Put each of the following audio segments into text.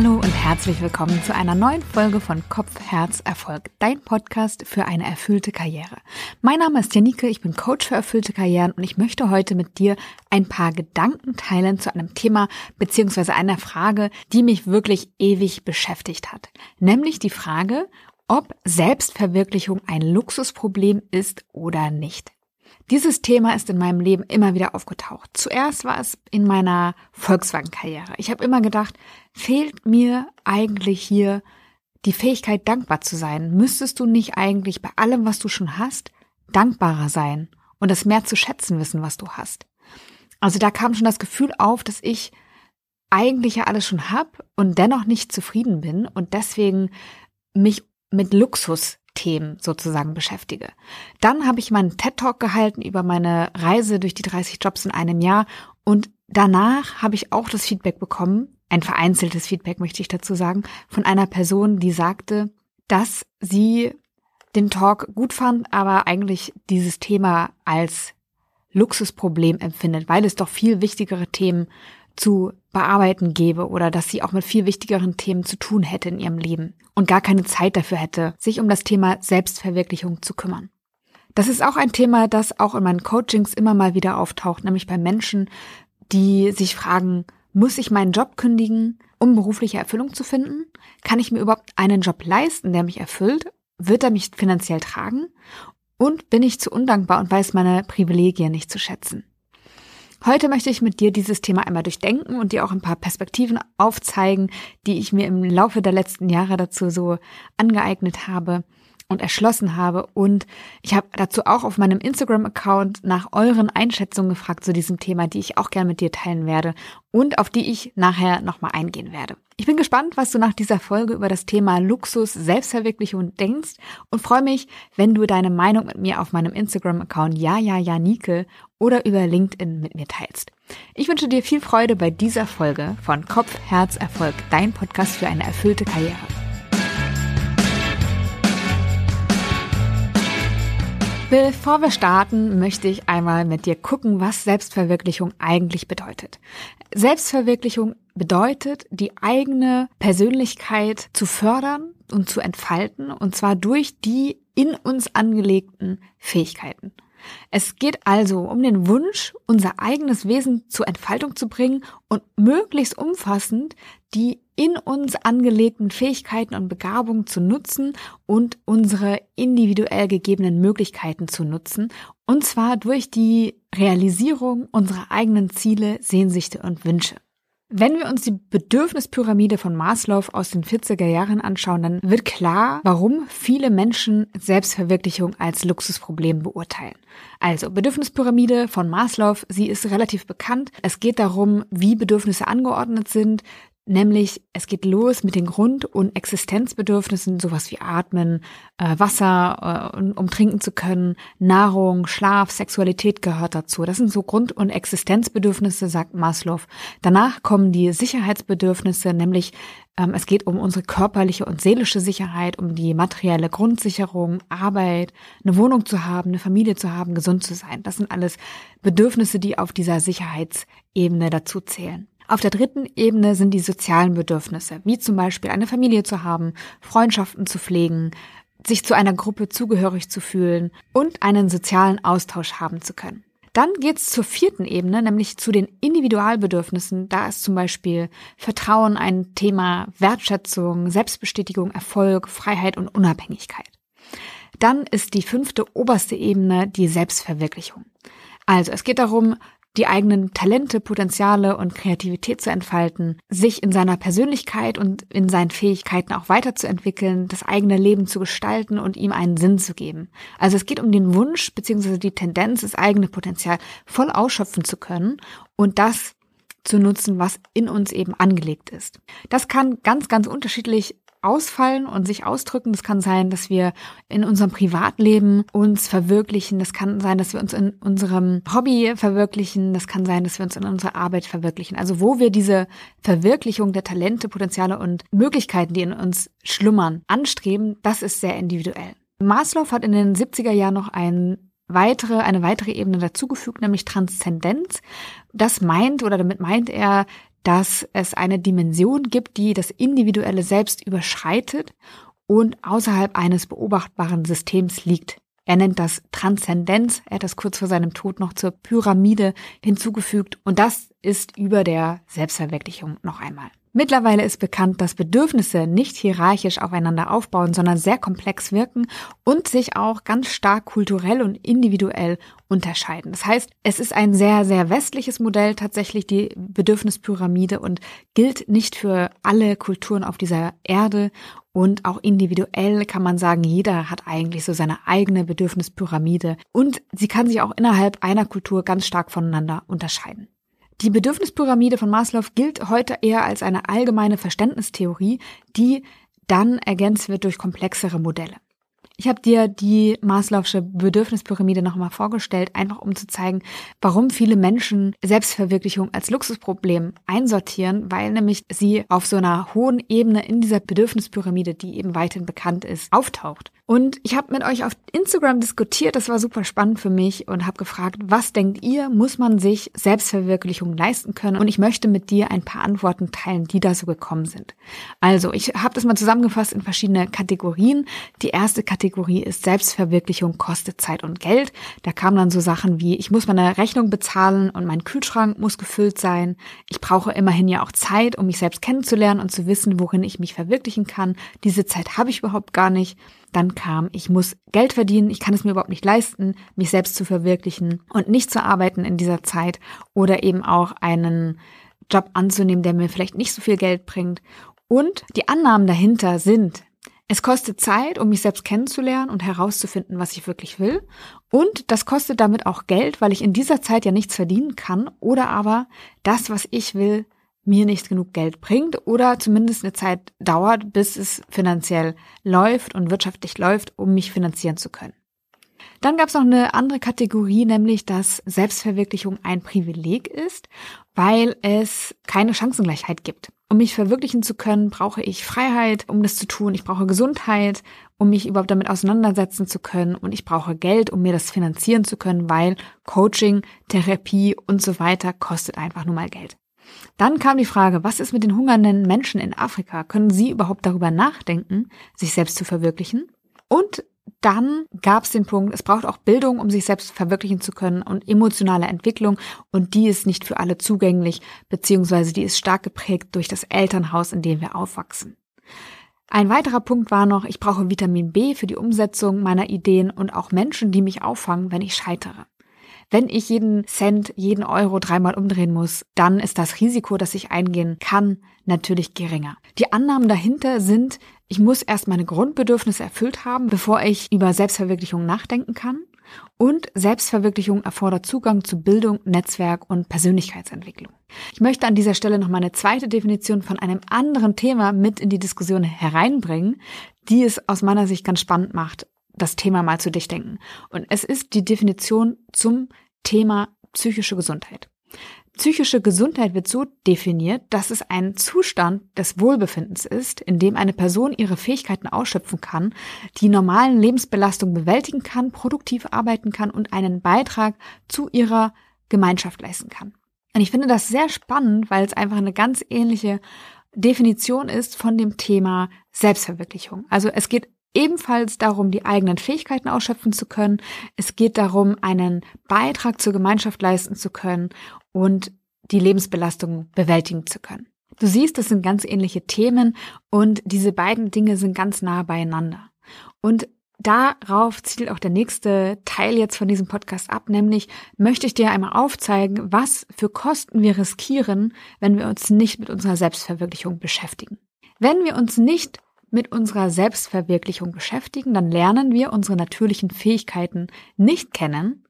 Hallo und herzlich willkommen zu einer neuen Folge von Kopf, Herz, Erfolg, dein Podcast für eine erfüllte Karriere. Mein Name ist Janike, ich bin Coach für erfüllte Karrieren und ich möchte heute mit dir ein paar Gedanken teilen zu einem Thema beziehungsweise einer Frage, die mich wirklich ewig beschäftigt hat. Nämlich die Frage, ob Selbstverwirklichung ein Luxusproblem ist oder nicht. Dieses Thema ist in meinem Leben immer wieder aufgetaucht. Zuerst war es in meiner Volkswagen-Karriere. Ich habe immer gedacht, fehlt mir eigentlich hier die Fähigkeit, dankbar zu sein? Müsstest du nicht eigentlich bei allem, was du schon hast, dankbarer sein und es mehr zu schätzen wissen, was du hast? Also da kam schon das Gefühl auf, dass ich eigentlich ja alles schon hab und dennoch nicht zufrieden bin und deswegen mich mit Luxus Themen sozusagen beschäftige. Dann habe ich meinen TED Talk gehalten über meine Reise durch die 30 Jobs in einem Jahr und danach habe ich auch das Feedback bekommen, ein vereinzeltes Feedback möchte ich dazu sagen, von einer Person, die sagte, dass sie den Talk gut fand, aber eigentlich dieses Thema als Luxusproblem empfindet, weil es doch viel wichtigere Themen zu bearbeiten gäbe oder dass sie auch mit viel wichtigeren Themen zu tun hätte in ihrem Leben und gar keine Zeit dafür hätte, sich um das Thema Selbstverwirklichung zu kümmern. Das ist auch ein Thema, das auch in meinen Coachings immer mal wieder auftaucht, nämlich bei Menschen, die sich fragen, muss ich meinen Job kündigen, um berufliche Erfüllung zu finden? Kann ich mir überhaupt einen Job leisten, der mich erfüllt? Wird er mich finanziell tragen? Und bin ich zu undankbar und weiß meine Privilegien nicht zu schätzen? Heute möchte ich mit dir dieses Thema einmal durchdenken und dir auch ein paar Perspektiven aufzeigen, die ich mir im Laufe der letzten Jahre dazu so angeeignet habe und erschlossen habe. Und ich habe dazu auch auf meinem Instagram-Account nach euren Einschätzungen gefragt zu diesem Thema, die ich auch gerne mit dir teilen werde und auf die ich nachher nochmal eingehen werde. Ich bin gespannt, was du nach dieser Folge über das Thema Luxus, Selbstverwirklichung denkst und freue mich, wenn du deine Meinung mit mir auf meinem Instagram-Account ja ja ja Nike oder über LinkedIn mit mir teilst. Ich wünsche dir viel Freude bei dieser Folge von Kopf, Herz, Erfolg, dein Podcast für eine erfüllte Karriere. Bevor wir starten, möchte ich einmal mit dir gucken, was Selbstverwirklichung eigentlich bedeutet. Selbstverwirklichung bedeutet, die eigene Persönlichkeit zu fördern und zu entfalten, und zwar durch die in uns angelegten Fähigkeiten. Es geht also um den Wunsch, unser eigenes Wesen zur Entfaltung zu bringen und möglichst umfassend die in uns angelegten Fähigkeiten und Begabungen zu nutzen und unsere individuell gegebenen Möglichkeiten zu nutzen, und zwar durch die Realisierung unserer eigenen Ziele, Sehnsüchte und Wünsche. Wenn wir uns die Bedürfnispyramide von Maslow aus den 40er Jahren anschauen, dann wird klar, warum viele Menschen Selbstverwirklichung als Luxusproblem beurteilen. Also Bedürfnispyramide von Maslow, sie ist relativ bekannt. Es geht darum, wie Bedürfnisse angeordnet sind, Nämlich, es geht los mit den Grund- und Existenzbedürfnissen, sowas wie Atmen, äh, Wasser, äh, um trinken zu können, Nahrung, Schlaf, Sexualität gehört dazu. Das sind so Grund- und Existenzbedürfnisse, sagt Maslow. Danach kommen die Sicherheitsbedürfnisse, nämlich ähm, es geht um unsere körperliche und seelische Sicherheit, um die materielle Grundsicherung, Arbeit, eine Wohnung zu haben, eine Familie zu haben, gesund zu sein. Das sind alles Bedürfnisse, die auf dieser Sicherheitsebene dazu zählen. Auf der dritten Ebene sind die sozialen Bedürfnisse, wie zum Beispiel eine Familie zu haben, Freundschaften zu pflegen, sich zu einer Gruppe zugehörig zu fühlen und einen sozialen Austausch haben zu können. Dann geht's zur vierten Ebene, nämlich zu den Individualbedürfnissen. Da ist zum Beispiel Vertrauen ein Thema, Wertschätzung, Selbstbestätigung, Erfolg, Freiheit und Unabhängigkeit. Dann ist die fünfte oberste Ebene die Selbstverwirklichung. Also es geht darum, die eigenen Talente, Potenziale und Kreativität zu entfalten, sich in seiner Persönlichkeit und in seinen Fähigkeiten auch weiterzuentwickeln, das eigene Leben zu gestalten und ihm einen Sinn zu geben. Also es geht um den Wunsch bzw. die Tendenz, das eigene Potenzial voll ausschöpfen zu können und das zu nutzen, was in uns eben angelegt ist. Das kann ganz, ganz unterschiedlich ausfallen und sich ausdrücken. Das kann sein, dass wir in unserem Privatleben uns verwirklichen. Das kann sein, dass wir uns in unserem Hobby verwirklichen. Das kann sein, dass wir uns in unserer Arbeit verwirklichen. Also wo wir diese Verwirklichung der Talente, Potenziale und Möglichkeiten, die in uns schlummern, anstreben, das ist sehr individuell. Maslow hat in den 70er Jahren noch ein weitere, eine weitere Ebene dazugefügt, nämlich Transzendenz. Das meint oder damit meint er dass es eine Dimension gibt, die das individuelle Selbst überschreitet und außerhalb eines beobachtbaren Systems liegt. Er nennt das Transzendenz. Er hat das kurz vor seinem Tod noch zur Pyramide hinzugefügt. Und das ist über der Selbstverwirklichung noch einmal. Mittlerweile ist bekannt, dass Bedürfnisse nicht hierarchisch aufeinander aufbauen, sondern sehr komplex wirken und sich auch ganz stark kulturell und individuell unterscheiden. Das heißt, es ist ein sehr, sehr westliches Modell tatsächlich, die Bedürfnispyramide und gilt nicht für alle Kulturen auf dieser Erde und auch individuell kann man sagen, jeder hat eigentlich so seine eigene Bedürfnispyramide und sie kann sich auch innerhalb einer Kultur ganz stark voneinander unterscheiden. Die Bedürfnispyramide von Maslow gilt heute eher als eine allgemeine Verständnistheorie, die dann ergänzt wird durch komplexere Modelle. Ich habe dir die Maslow'sche Bedürfnispyramide nochmal vorgestellt, einfach um zu zeigen, warum viele Menschen Selbstverwirklichung als Luxusproblem einsortieren, weil nämlich sie auf so einer hohen Ebene in dieser Bedürfnispyramide, die eben weithin bekannt ist, auftaucht. Und ich habe mit euch auf Instagram diskutiert, das war super spannend für mich und habe gefragt, was denkt ihr, muss man sich Selbstverwirklichung leisten können? Und ich möchte mit dir ein paar Antworten teilen, die da so gekommen sind. Also, ich habe das mal zusammengefasst in verschiedene Kategorien. Die erste Kategorie ist Selbstverwirklichung kostet Zeit und Geld. Da kamen dann so Sachen wie, ich muss meine Rechnung bezahlen und mein Kühlschrank muss gefüllt sein. Ich brauche immerhin ja auch Zeit, um mich selbst kennenzulernen und zu wissen, worin ich mich verwirklichen kann. Diese Zeit habe ich überhaupt gar nicht. Dann kam, ich muss Geld verdienen, ich kann es mir überhaupt nicht leisten, mich selbst zu verwirklichen und nicht zu arbeiten in dieser Zeit oder eben auch einen Job anzunehmen, der mir vielleicht nicht so viel Geld bringt. Und die Annahmen dahinter sind, es kostet Zeit, um mich selbst kennenzulernen und herauszufinden, was ich wirklich will. Und das kostet damit auch Geld, weil ich in dieser Zeit ja nichts verdienen kann oder aber das, was ich will, mir nicht genug Geld bringt oder zumindest eine Zeit dauert, bis es finanziell läuft und wirtschaftlich läuft, um mich finanzieren zu können. Dann gab es noch eine andere Kategorie, nämlich dass Selbstverwirklichung ein Privileg ist, weil es keine Chancengleichheit gibt. Um mich verwirklichen zu können, brauche ich Freiheit, um das zu tun. Ich brauche Gesundheit, um mich überhaupt damit auseinandersetzen zu können. Und ich brauche Geld, um mir das finanzieren zu können, weil Coaching, Therapie und so weiter kostet einfach nur mal Geld. Dann kam die Frage, was ist mit den hungernden Menschen in Afrika? Können sie überhaupt darüber nachdenken, sich selbst zu verwirklichen? Und dann gab es den Punkt, es braucht auch Bildung, um sich selbst verwirklichen zu können und emotionale Entwicklung und die ist nicht für alle zugänglich, beziehungsweise die ist stark geprägt durch das Elternhaus, in dem wir aufwachsen. Ein weiterer Punkt war noch, ich brauche Vitamin B für die Umsetzung meiner Ideen und auch Menschen, die mich auffangen, wenn ich scheitere. Wenn ich jeden Cent, jeden Euro dreimal umdrehen muss, dann ist das Risiko, das ich eingehen kann, natürlich geringer. Die Annahmen dahinter sind, ich muss erst meine Grundbedürfnisse erfüllt haben, bevor ich über Selbstverwirklichung nachdenken kann. Und Selbstverwirklichung erfordert Zugang zu Bildung, Netzwerk und Persönlichkeitsentwicklung. Ich möchte an dieser Stelle noch mal eine zweite Definition von einem anderen Thema mit in die Diskussion hereinbringen, die es aus meiner Sicht ganz spannend macht das Thema mal zu durchdenken. Und es ist die Definition zum Thema psychische Gesundheit. Psychische Gesundheit wird so definiert, dass es ein Zustand des Wohlbefindens ist, in dem eine Person ihre Fähigkeiten ausschöpfen kann, die normalen Lebensbelastungen bewältigen kann, produktiv arbeiten kann und einen Beitrag zu ihrer Gemeinschaft leisten kann. Und ich finde das sehr spannend, weil es einfach eine ganz ähnliche Definition ist von dem Thema Selbstverwirklichung. Also es geht ebenfalls darum, die eigenen Fähigkeiten ausschöpfen zu können. Es geht darum, einen Beitrag zur Gemeinschaft leisten zu können und die Lebensbelastung bewältigen zu können. Du siehst, das sind ganz ähnliche Themen und diese beiden Dinge sind ganz nah beieinander. Und darauf zielt auch der nächste Teil jetzt von diesem Podcast ab, nämlich möchte ich dir einmal aufzeigen, was für Kosten wir riskieren, wenn wir uns nicht mit unserer Selbstverwirklichung beschäftigen. Wenn wir uns nicht mit unserer Selbstverwirklichung beschäftigen, dann lernen wir unsere natürlichen Fähigkeiten nicht kennen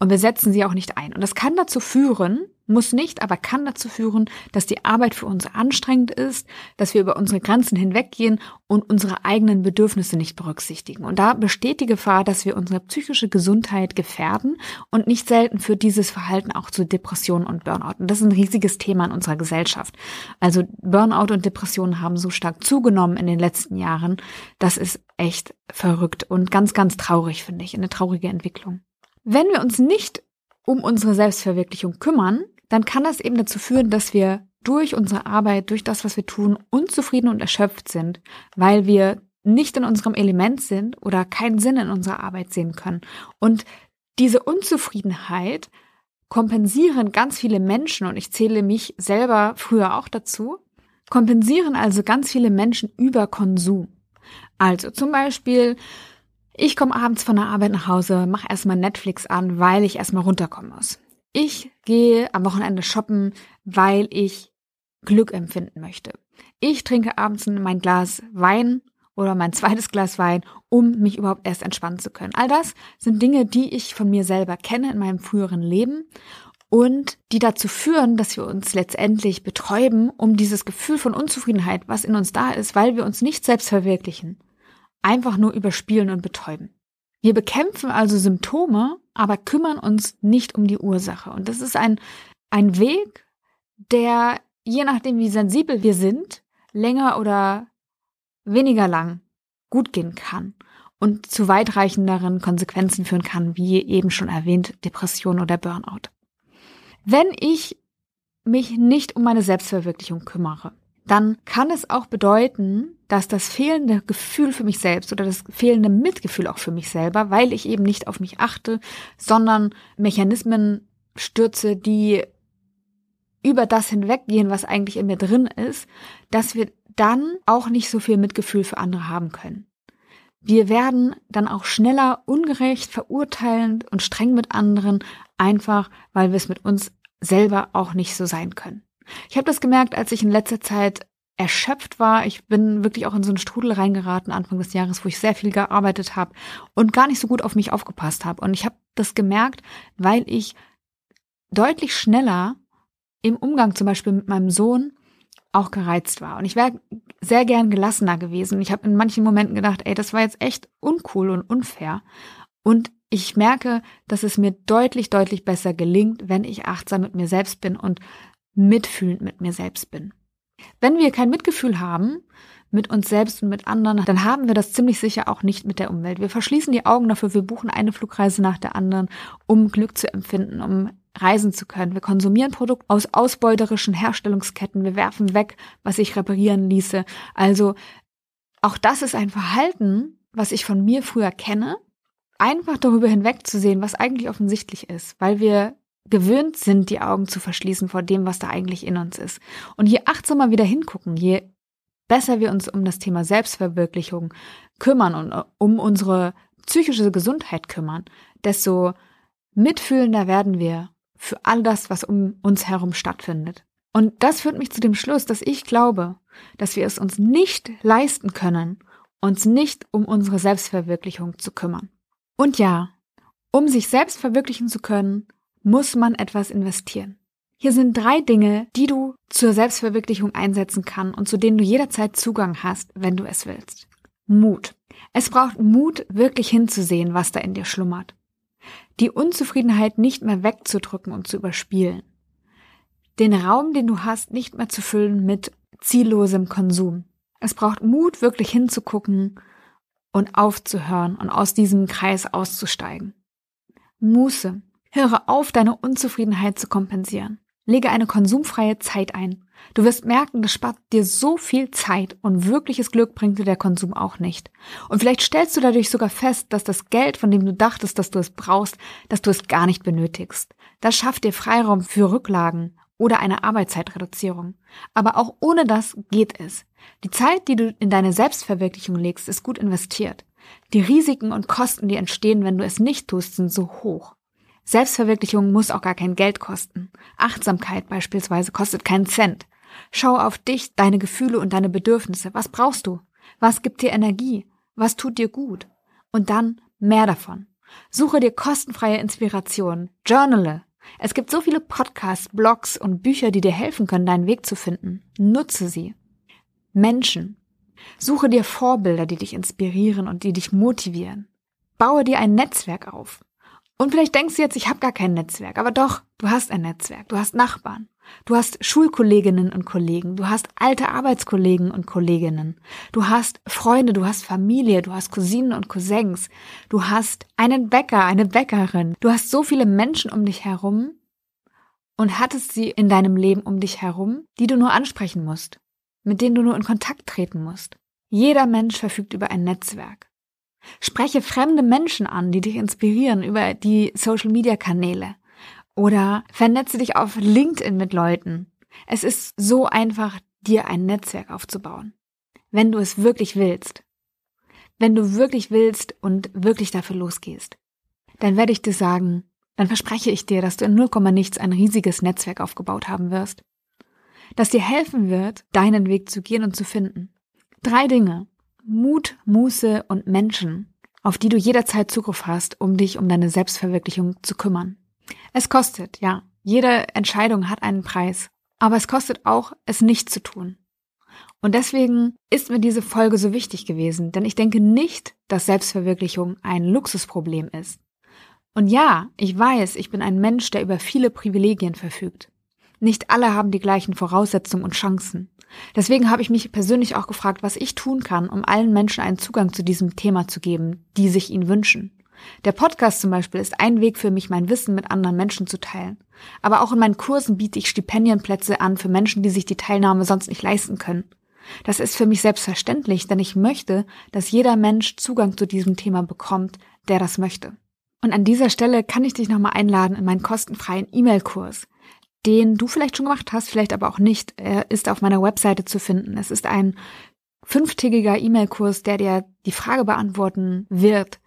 und wir setzen sie auch nicht ein. Und das kann dazu führen, muss nicht, aber kann dazu führen, dass die Arbeit für uns anstrengend ist, dass wir über unsere Grenzen hinweggehen und unsere eigenen Bedürfnisse nicht berücksichtigen. Und da besteht die Gefahr, dass wir unsere psychische Gesundheit gefährden und nicht selten führt dieses Verhalten auch zu Depressionen und Burnout. Und das ist ein riesiges Thema in unserer Gesellschaft. Also Burnout und Depressionen haben so stark zugenommen in den letzten Jahren. Das ist echt verrückt und ganz, ganz traurig, finde ich, eine traurige Entwicklung. Wenn wir uns nicht um unsere Selbstverwirklichung kümmern, dann kann das eben dazu führen, dass wir durch unsere Arbeit, durch das, was wir tun, unzufrieden und erschöpft sind, weil wir nicht in unserem Element sind oder keinen Sinn in unserer Arbeit sehen können. Und diese Unzufriedenheit kompensieren ganz viele Menschen, und ich zähle mich selber früher auch dazu, kompensieren also ganz viele Menschen über Konsum. Also zum Beispiel, ich komme abends von der Arbeit nach Hause, mache erstmal Netflix an, weil ich erstmal runterkommen muss. Ich gehe am Wochenende shoppen, weil ich Glück empfinden möchte. Ich trinke abends mein Glas Wein oder mein zweites Glas Wein, um mich überhaupt erst entspannen zu können. All das sind Dinge, die ich von mir selber kenne in meinem früheren Leben und die dazu führen, dass wir uns letztendlich betäuben, um dieses Gefühl von Unzufriedenheit, was in uns da ist, weil wir uns nicht selbst verwirklichen, einfach nur überspielen und betäuben. Wir bekämpfen also Symptome, aber kümmern uns nicht um die Ursache. Und das ist ein, ein Weg, der, je nachdem wie sensibel wir sind, länger oder weniger lang gut gehen kann und zu weitreichenderen Konsequenzen führen kann, wie eben schon erwähnt, Depression oder Burnout. Wenn ich mich nicht um meine Selbstverwirklichung kümmere, dann kann es auch bedeuten, dass das fehlende Gefühl für mich selbst oder das fehlende Mitgefühl auch für mich selber, weil ich eben nicht auf mich achte, sondern Mechanismen stürze, die über das hinweggehen, was eigentlich in mir drin ist, dass wir dann auch nicht so viel Mitgefühl für andere haben können. Wir werden dann auch schneller ungerecht, verurteilend und streng mit anderen, einfach weil wir es mit uns selber auch nicht so sein können. Ich habe das gemerkt, als ich in letzter Zeit erschöpft war. Ich bin wirklich auch in so einen Strudel reingeraten Anfang des Jahres, wo ich sehr viel gearbeitet habe und gar nicht so gut auf mich aufgepasst habe. Und ich habe das gemerkt, weil ich deutlich schneller im Umgang zum Beispiel mit meinem Sohn auch gereizt war. Und ich wäre sehr gern gelassener gewesen. Ich habe in manchen Momenten gedacht, ey, das war jetzt echt uncool und unfair. Und ich merke, dass es mir deutlich, deutlich besser gelingt, wenn ich achtsam mit mir selbst bin und mitfühlend mit mir selbst bin. Wenn wir kein Mitgefühl haben mit uns selbst und mit anderen, dann haben wir das ziemlich sicher auch nicht mit der Umwelt. Wir verschließen die Augen dafür, wir buchen eine Flugreise nach der anderen, um Glück zu empfinden, um reisen zu können. Wir konsumieren Produkte aus ausbeuterischen Herstellungsketten. Wir werfen weg, was sich reparieren ließe. Also auch das ist ein Verhalten, was ich von mir früher kenne. Einfach darüber hinwegzusehen, was eigentlich offensichtlich ist, weil wir gewöhnt sind, die Augen zu verschließen vor dem, was da eigentlich in uns ist. Und je achtsamer wir da hingucken, je besser wir uns um das Thema Selbstverwirklichung kümmern und um unsere psychische Gesundheit kümmern, desto mitfühlender werden wir für all das, was um uns herum stattfindet. Und das führt mich zu dem Schluss, dass ich glaube, dass wir es uns nicht leisten können, uns nicht um unsere Selbstverwirklichung zu kümmern. Und ja, um sich selbst verwirklichen zu können, muss man etwas investieren. Hier sind drei Dinge, die du zur Selbstverwirklichung einsetzen kannst und zu denen du jederzeit Zugang hast, wenn du es willst. Mut. Es braucht Mut, wirklich hinzusehen, was da in dir schlummert die Unzufriedenheit nicht mehr wegzudrücken und zu überspielen. Den Raum, den du hast, nicht mehr zu füllen mit ziellosem Konsum. Es braucht Mut, wirklich hinzugucken und aufzuhören und aus diesem Kreis auszusteigen. Muße. Höre auf, deine Unzufriedenheit zu kompensieren. Lege eine konsumfreie Zeit ein. Du wirst merken, das spart dir so viel Zeit und wirkliches Glück bringt dir der Konsum auch nicht. Und vielleicht stellst du dadurch sogar fest, dass das Geld, von dem du dachtest, dass du es brauchst, dass du es gar nicht benötigst. Das schafft dir Freiraum für Rücklagen oder eine Arbeitszeitreduzierung. Aber auch ohne das geht es. Die Zeit, die du in deine Selbstverwirklichung legst, ist gut investiert. Die Risiken und Kosten, die entstehen, wenn du es nicht tust, sind so hoch. Selbstverwirklichung muss auch gar kein Geld kosten. Achtsamkeit beispielsweise kostet keinen Cent. Schau auf dich, deine Gefühle und deine Bedürfnisse. Was brauchst du? Was gibt dir Energie? Was tut dir gut? Und dann mehr davon. Suche dir kostenfreie Inspiration. Journale. Es gibt so viele Podcasts, Blogs und Bücher, die dir helfen können, deinen Weg zu finden. Nutze sie. Menschen. Suche dir Vorbilder, die dich inspirieren und die dich motivieren. Baue dir ein Netzwerk auf. Und vielleicht denkst du jetzt, ich habe gar kein Netzwerk, aber doch, du hast ein Netzwerk, du hast Nachbarn, du hast Schulkolleginnen und Kollegen, du hast alte Arbeitskollegen und Kolleginnen, du hast Freunde, du hast Familie, du hast Cousinen und Cousins, du hast einen Bäcker, eine Bäckerin, du hast so viele Menschen um dich herum und hattest sie in deinem Leben um dich herum, die du nur ansprechen musst, mit denen du nur in Kontakt treten musst. Jeder Mensch verfügt über ein Netzwerk. Spreche fremde Menschen an, die dich inspirieren über die Social-Media-Kanäle. Oder vernetze dich auf LinkedIn mit Leuten. Es ist so einfach, dir ein Netzwerk aufzubauen. Wenn du es wirklich willst. Wenn du wirklich willst und wirklich dafür losgehst. Dann werde ich dir sagen, dann verspreche ich dir, dass du in 0, nichts ein riesiges Netzwerk aufgebaut haben wirst. Das dir helfen wird, deinen Weg zu gehen und zu finden. Drei Dinge. Mut, Muße und Menschen, auf die du jederzeit Zugriff hast, um dich um deine Selbstverwirklichung zu kümmern. Es kostet, ja. Jede Entscheidung hat einen Preis. Aber es kostet auch, es nicht zu tun. Und deswegen ist mir diese Folge so wichtig gewesen, denn ich denke nicht, dass Selbstverwirklichung ein Luxusproblem ist. Und ja, ich weiß, ich bin ein Mensch, der über viele Privilegien verfügt. Nicht alle haben die gleichen Voraussetzungen und Chancen. Deswegen habe ich mich persönlich auch gefragt, was ich tun kann, um allen Menschen einen Zugang zu diesem Thema zu geben, die sich ihn wünschen. Der Podcast zum Beispiel ist ein Weg für mich, mein Wissen mit anderen Menschen zu teilen. Aber auch in meinen Kursen biete ich Stipendienplätze an für Menschen, die sich die Teilnahme sonst nicht leisten können. Das ist für mich selbstverständlich, denn ich möchte, dass jeder Mensch Zugang zu diesem Thema bekommt, der das möchte. Und an dieser Stelle kann ich dich nochmal einladen in meinen kostenfreien E-Mail-Kurs den du vielleicht schon gemacht hast, vielleicht aber auch nicht. Er ist auf meiner Webseite zu finden. Es ist ein fünftägiger E-Mail-Kurs, der dir die Frage beantworten wird,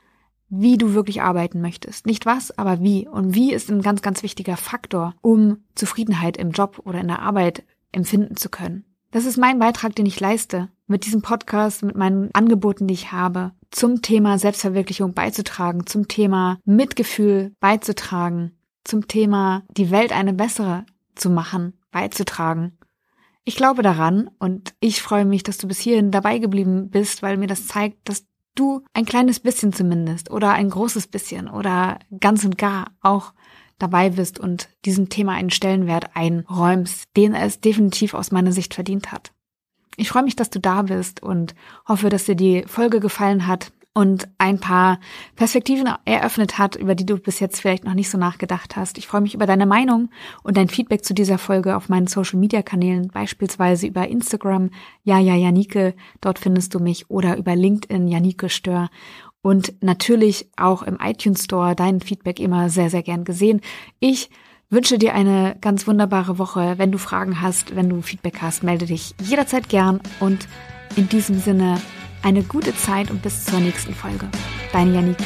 wie du wirklich arbeiten möchtest. Nicht was, aber wie. Und wie ist ein ganz, ganz wichtiger Faktor, um Zufriedenheit im Job oder in der Arbeit empfinden zu können. Das ist mein Beitrag, den ich leiste, mit diesem Podcast, mit meinen Angeboten, die ich habe, zum Thema Selbstverwirklichung beizutragen, zum Thema Mitgefühl beizutragen, zum Thema die Welt eine bessere zu machen, beizutragen. Ich glaube daran und ich freue mich, dass du bis hierhin dabei geblieben bist, weil mir das zeigt, dass du ein kleines bisschen zumindest oder ein großes bisschen oder ganz und gar auch dabei bist und diesem Thema einen Stellenwert einräumst, den es definitiv aus meiner Sicht verdient hat. Ich freue mich, dass du da bist und hoffe, dass dir die Folge gefallen hat und ein paar Perspektiven eröffnet hat, über die du bis jetzt vielleicht noch nicht so nachgedacht hast. Ich freue mich über deine Meinung und dein Feedback zu dieser Folge auf meinen Social Media Kanälen, beispielsweise über Instagram, ja, ja, Janike, dort findest du mich, oder über LinkedIn, Janike Stör. Und natürlich auch im iTunes Store dein Feedback immer sehr, sehr gern gesehen. Ich wünsche dir eine ganz wunderbare Woche. Wenn du Fragen hast, wenn du Feedback hast, melde dich jederzeit gern. Und in diesem Sinne, eine gute Zeit und bis zur nächsten Folge. Deine Janike.